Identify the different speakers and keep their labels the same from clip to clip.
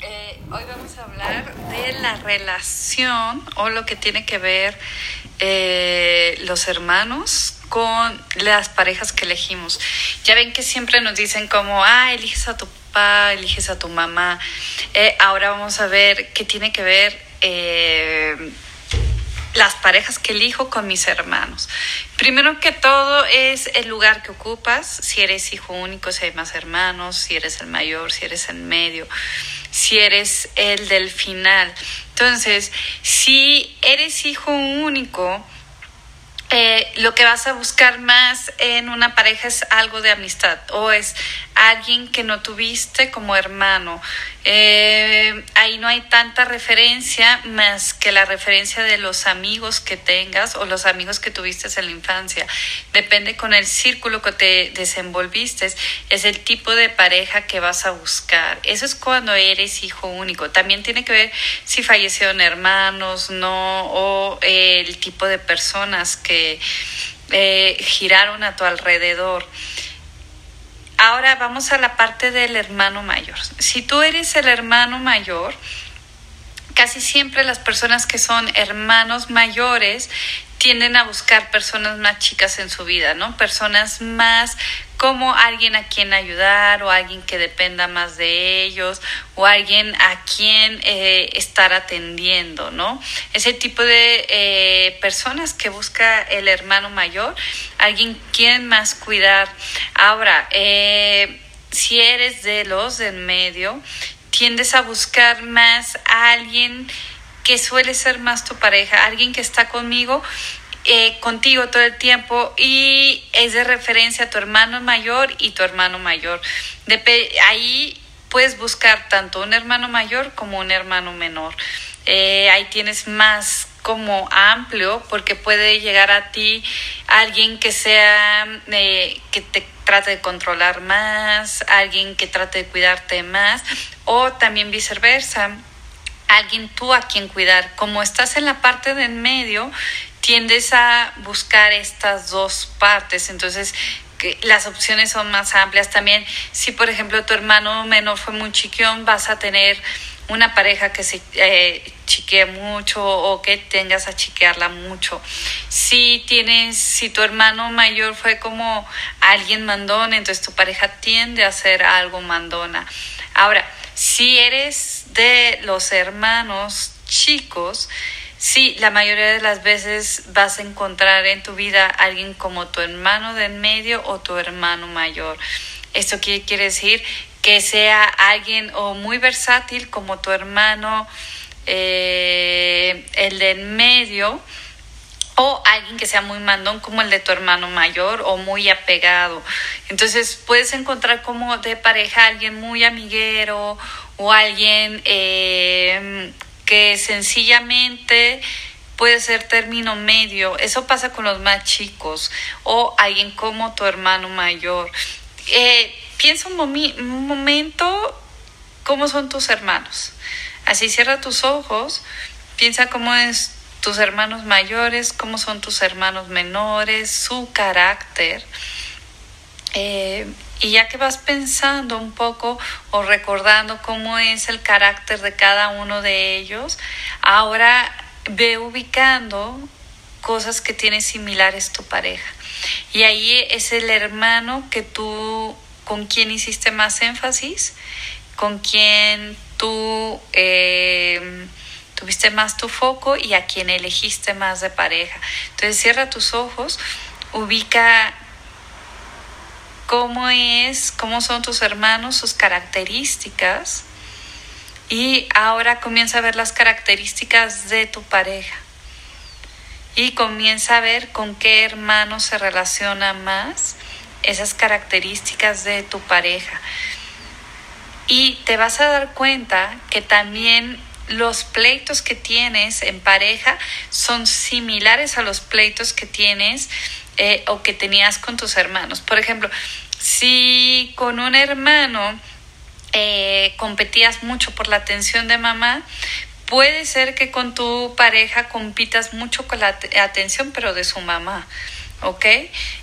Speaker 1: Eh, hoy vamos a hablar de la relación o lo que tiene que ver eh, los hermanos con las parejas que elegimos. Ya ven que siempre nos dicen como, ah, eliges a tu papá, eliges a tu mamá. Eh, ahora vamos a ver qué tiene que ver las parejas que elijo con mis hermanos. Primero que todo es el lugar que ocupas, si eres hijo único, si hay más hermanos, si eres el mayor, si eres el medio, si eres el del final. Entonces, si eres hijo único, eh, lo que vas a buscar más en una pareja es algo de amistad o es alguien que no tuviste como hermano. Eh, ahí no hay tanta referencia más que la referencia de los amigos que tengas o los amigos que tuviste en la infancia. Depende con el círculo que te desenvolviste, es el tipo de pareja que vas a buscar. Eso es cuando eres hijo único. También tiene que ver si fallecieron hermanos, no, o el tipo de personas que eh, giraron a tu alrededor. Ahora vamos a la parte del hermano mayor. Si tú eres el hermano mayor, casi siempre las personas que son hermanos mayores tienden a buscar personas más chicas en su vida, ¿no? Personas más como alguien a quien ayudar o alguien que dependa más de ellos o alguien a quien eh, estar atendiendo, ¿no? Ese tipo de eh, personas que busca el hermano mayor, alguien quien más cuidar. Ahora, eh, si eres de los del medio, tiendes a buscar más a alguien que suele ser más tu pareja, alguien que está conmigo eh, contigo todo el tiempo y es de referencia a tu hermano mayor y tu hermano mayor. ahí puedes buscar tanto un hermano mayor como un hermano menor. Eh, ahí tienes más como amplio porque puede llegar a ti alguien que sea eh, que te trate de controlar más, alguien que trate de cuidarte más o también viceversa alguien tú a quien cuidar. Como estás en la parte de en medio, tiendes a buscar estas dos partes. Entonces, las opciones son más amplias. También, si por ejemplo tu hermano menor fue muy chiquión, vas a tener una pareja que se eh, chiquee mucho o que tengas a chiquearla mucho. Si tienes, si tu hermano mayor fue como alguien mandón, entonces tu pareja tiende a ser algo mandona. Ahora, si eres de los hermanos chicos, Sí, la mayoría de las veces vas a encontrar en tu vida alguien como tu hermano de en medio o tu hermano mayor. ¿Esto qué quiere decir? Que sea alguien o muy versátil como tu hermano, eh, el de en medio, o alguien que sea muy mandón como el de tu hermano mayor o muy apegado. Entonces puedes encontrar como de pareja alguien muy amiguero o alguien eh, que sencillamente puede ser término medio. Eso pasa con los más chicos o alguien como tu hermano mayor. Eh, piensa un, un momento cómo son tus hermanos. Así cierra tus ojos, piensa cómo es tus hermanos mayores, cómo son tus hermanos menores, su carácter. Eh, y ya que vas pensando un poco o recordando cómo es el carácter de cada uno de ellos, ahora ve ubicando cosas que tiene similares tu pareja. Y ahí es el hermano que tú, con quien hiciste más énfasis, con quien tú eh, tuviste más tu foco y a quien elegiste más de pareja. Entonces cierra tus ojos, ubica cómo es, cómo son tus hermanos, sus características. Y ahora comienza a ver las características de tu pareja. Y comienza a ver con qué hermano se relaciona más esas características de tu pareja. Y te vas a dar cuenta que también los pleitos que tienes en pareja son similares a los pleitos que tienes eh, o que tenías con tus hermanos. Por ejemplo, si con un hermano eh, competías mucho por la atención de mamá, puede ser que con tu pareja compitas mucho con la atención, pero de su mamá. ¿ok?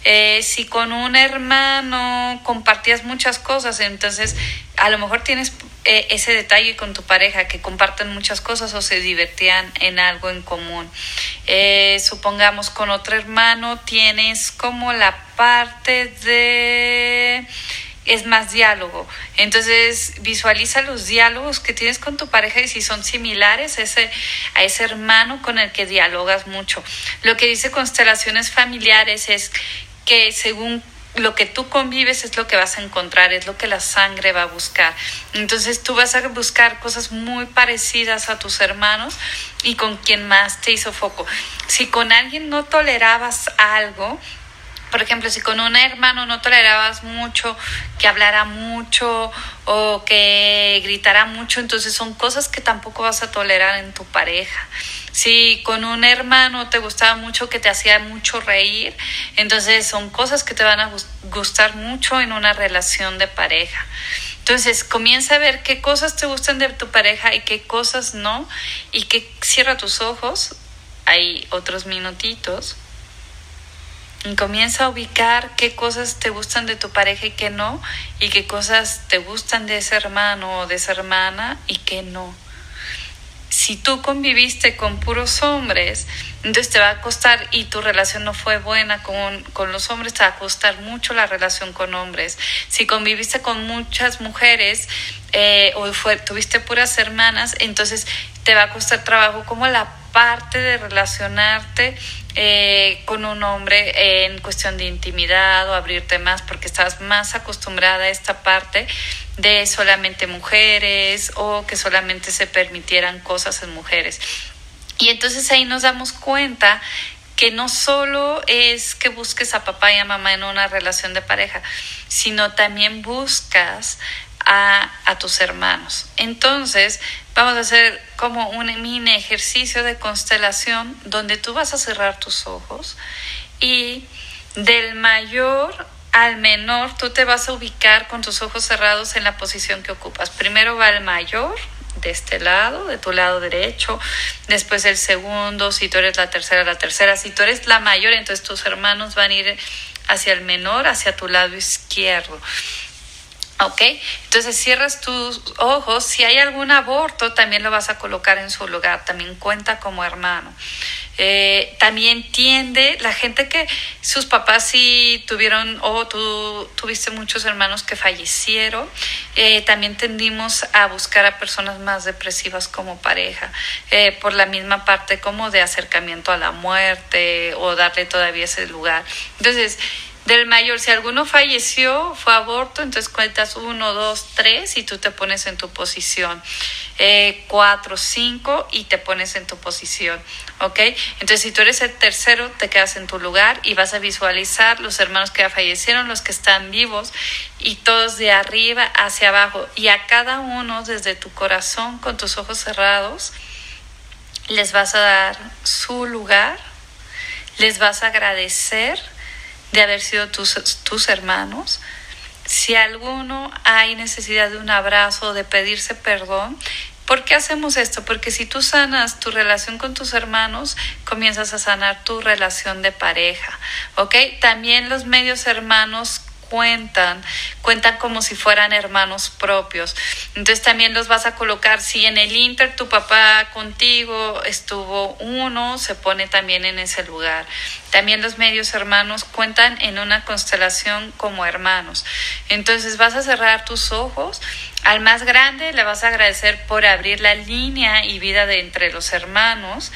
Speaker 1: Eh, si con un hermano compartías muchas cosas, entonces a lo mejor tienes eh, ese detalle con tu pareja, que compartan muchas cosas o se divertían en algo en común. Eh, supongamos con otro hermano tienes como la parte de es más diálogo. Entonces visualiza los diálogos que tienes con tu pareja y si son similares a ese, a ese hermano con el que dialogas mucho. Lo que dice constelaciones familiares es que según lo que tú convives es lo que vas a encontrar, es lo que la sangre va a buscar. Entonces tú vas a buscar cosas muy parecidas a tus hermanos y con quien más te hizo foco. Si con alguien no tolerabas algo, por ejemplo, si con un hermano no tolerabas mucho, que hablara mucho o que gritara mucho, entonces son cosas que tampoco vas a tolerar en tu pareja. Si con un hermano te gustaba mucho, que te hacía mucho reír, entonces son cosas que te van a gustar mucho en una relación de pareja. Entonces comienza a ver qué cosas te gustan de tu pareja y qué cosas no, y que cierra tus ojos, hay otros minutitos y comienza a ubicar qué cosas te gustan de tu pareja y qué no, y qué cosas te gustan de ese hermano o de esa hermana y qué no. Si tú conviviste con puros hombres, entonces te va a costar y tu relación no fue buena con, con los hombres, te va a costar mucho la relación con hombres. Si conviviste con muchas mujeres eh, o fue, tuviste puras hermanas, entonces te va a costar trabajo como la parte de relacionarte eh, con un hombre en cuestión de intimidad o abrirte más porque estás más acostumbrada a esta parte de solamente mujeres o que solamente se permitieran cosas en mujeres. Y entonces ahí nos damos cuenta que no solo es que busques a papá y a mamá en una relación de pareja, sino también buscas a, tus hermanos. Entonces, Vamos a hacer como un mini ejercicio de constelación donde tú vas a cerrar tus ojos y del mayor al menor tú te vas a ubicar con tus ojos cerrados en la posición que ocupas. Primero va el mayor de este lado, de tu lado derecho, después el segundo, si tú eres la tercera, la tercera, si tú eres la mayor, entonces tus hermanos van a ir hacia el menor, hacia tu lado izquierdo. ¿Ok? Entonces cierras tus ojos. Si hay algún aborto, también lo vas a colocar en su lugar. También cuenta como hermano. Eh, también tiende la gente que sus papás sí tuvieron o tú tuviste muchos hermanos que fallecieron. Eh, también tendimos a buscar a personas más depresivas como pareja. Eh, por la misma parte como de acercamiento a la muerte o darle todavía ese lugar. Entonces, del mayor, si alguno falleció, fue aborto, entonces cuentas uno, dos, tres y tú te pones en tu posición. Eh, cuatro, cinco y te pones en tu posición. ¿Ok? Entonces, si tú eres el tercero, te quedas en tu lugar y vas a visualizar los hermanos que ya fallecieron, los que están vivos y todos de arriba hacia abajo. Y a cada uno, desde tu corazón, con tus ojos cerrados, les vas a dar su lugar, les vas a agradecer de haber sido tus, tus hermanos. Si alguno hay necesidad de un abrazo, de pedirse perdón, ¿Por qué hacemos esto? Porque si tú sanas tu relación con tus hermanos, comienzas a sanar tu relación de pareja, ¿ok? También los medios hermanos cuentan, cuentan como si fueran hermanos propios. Entonces también los vas a colocar, si en el Inter tu papá contigo estuvo uno, se pone también en ese lugar. También los medios hermanos cuentan en una constelación como hermanos. Entonces vas a cerrar tus ojos. Al más grande le vas a agradecer por abrir la línea y vida de entre los hermanos.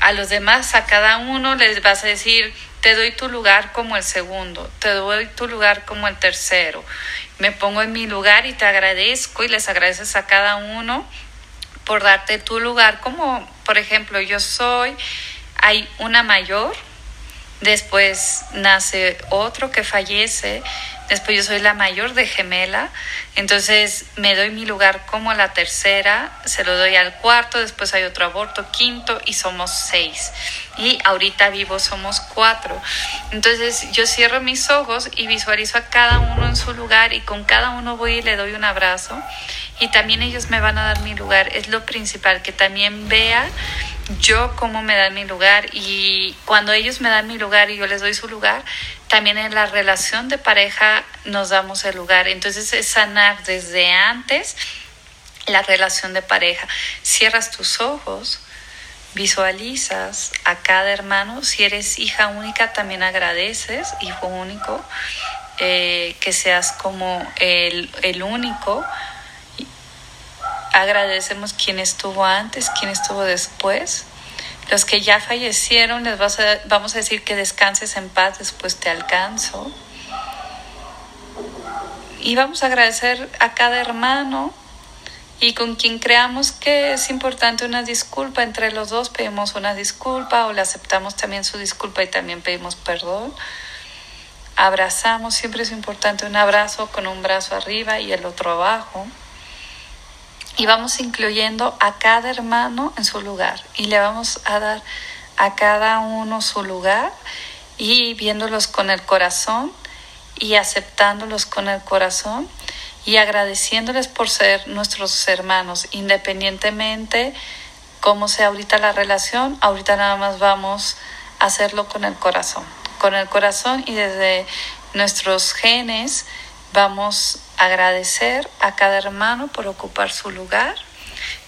Speaker 1: A los demás, a cada uno les vas a decir, te doy tu lugar como el segundo, te doy tu lugar como el tercero. Me pongo en mi lugar y te agradezco y les agradeces a cada uno por darte tu lugar, como por ejemplo yo soy, hay una mayor, después nace otro que fallece, después yo soy la mayor de gemela, entonces me doy mi lugar como la tercera, se lo doy al cuarto, después hay otro aborto, quinto y somos seis. Y ahorita vivo somos cuatro. Entonces yo cierro mis ojos y visualizo a cada uno en su lugar y con cada uno voy y le doy un abrazo y también ellos me van a dar mi lugar. Es lo principal, que también vea yo cómo me dan mi lugar y cuando ellos me dan mi lugar y yo les doy su lugar, también en la relación de pareja nos damos el lugar. Entonces es sanar desde antes la relación de pareja. Cierras tus ojos, visualizas a cada hermano. Si eres hija única, también agradeces, hijo único, eh, que seas como el, el único. Agradecemos quien estuvo antes, quien estuvo después. Los que ya fallecieron, les vas a, vamos a decir que descanses en paz, después te alcanzo. Y vamos a agradecer a cada hermano y con quien creamos que es importante una disculpa entre los dos, pedimos una disculpa o le aceptamos también su disculpa y también pedimos perdón. Abrazamos, siempre es importante un abrazo con un brazo arriba y el otro abajo. Y vamos incluyendo a cada hermano en su lugar. Y le vamos a dar a cada uno su lugar y viéndolos con el corazón y aceptándolos con el corazón y agradeciéndoles por ser nuestros hermanos, independientemente cómo sea ahorita la relación, ahorita nada más vamos a hacerlo con el corazón, con el corazón y desde nuestros genes vamos a agradecer a cada hermano por ocupar su lugar,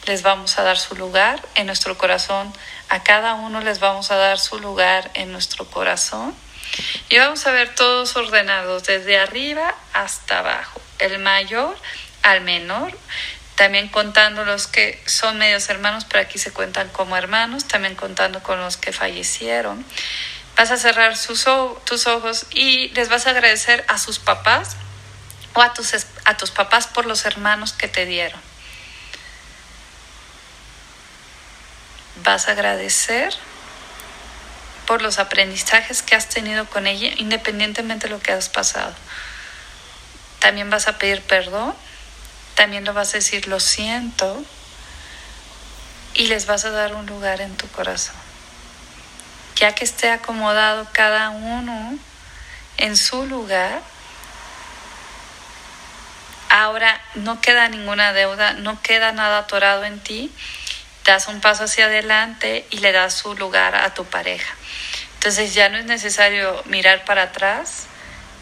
Speaker 1: les vamos a dar su lugar en nuestro corazón, a cada uno les vamos a dar su lugar en nuestro corazón. Y vamos a ver todos ordenados desde arriba hasta abajo. El mayor al menor, también contando los que son medios hermanos, pero aquí se cuentan como hermanos, también contando con los que fallecieron. Vas a cerrar sus, tus ojos y les vas a agradecer a sus papás o a tus, a tus papás por los hermanos que te dieron. Vas a agradecer por los aprendizajes que has tenido con ella, independientemente de lo que has pasado. También vas a pedir perdón, también lo vas a decir lo siento y les vas a dar un lugar en tu corazón. Ya que esté acomodado cada uno en su lugar, ahora no queda ninguna deuda, no queda nada atorado en ti, das un paso hacia adelante y le das su lugar a tu pareja. Entonces ya no es necesario mirar para atrás,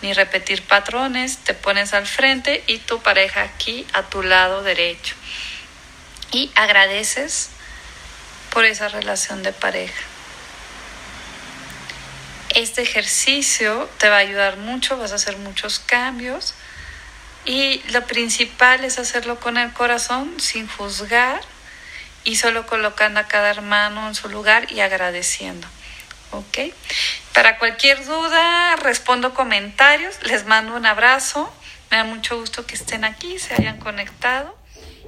Speaker 1: ni repetir patrones, te pones al frente y tu pareja aquí a tu lado derecho. Y agradeces por esa relación de pareja. Este ejercicio te va a ayudar mucho, vas a hacer muchos cambios y lo principal es hacerlo con el corazón sin juzgar y solo colocando a cada hermano en su lugar y agradeciendo. ¿Ok? Para cualquier duda, respondo comentarios, les mando un abrazo, me da mucho gusto que estén aquí, se hayan conectado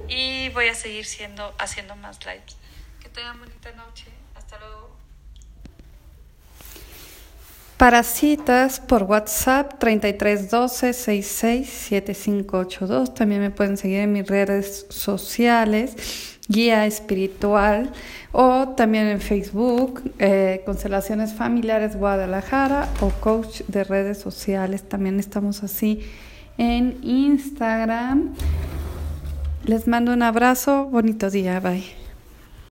Speaker 1: y voy a seguir siendo, haciendo más lives. Que tengan bonita noche, hasta luego.
Speaker 2: Para citas por WhatsApp 3312 667582. También me pueden seguir en mis redes sociales, guía espiritual o también en Facebook, eh, Constelaciones Familiares Guadalajara o Coach de redes sociales. También estamos así en Instagram. Les mando un abrazo, bonito día, bye.